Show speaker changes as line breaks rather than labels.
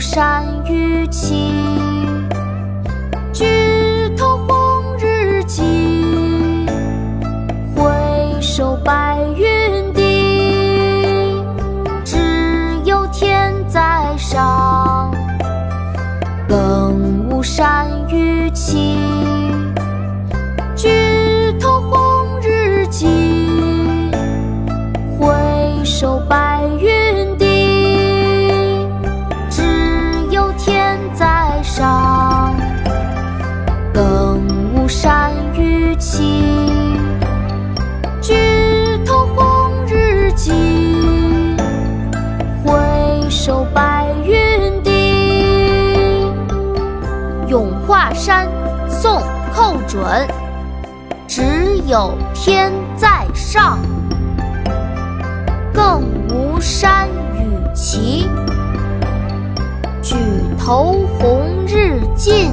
山雨起，举头红日际，回首白云低。只有天在上，更更无山雨起。举头红日际，回首白云低。
《咏华山》宋·寇准。只有天在上，更无山与齐。举头红日近，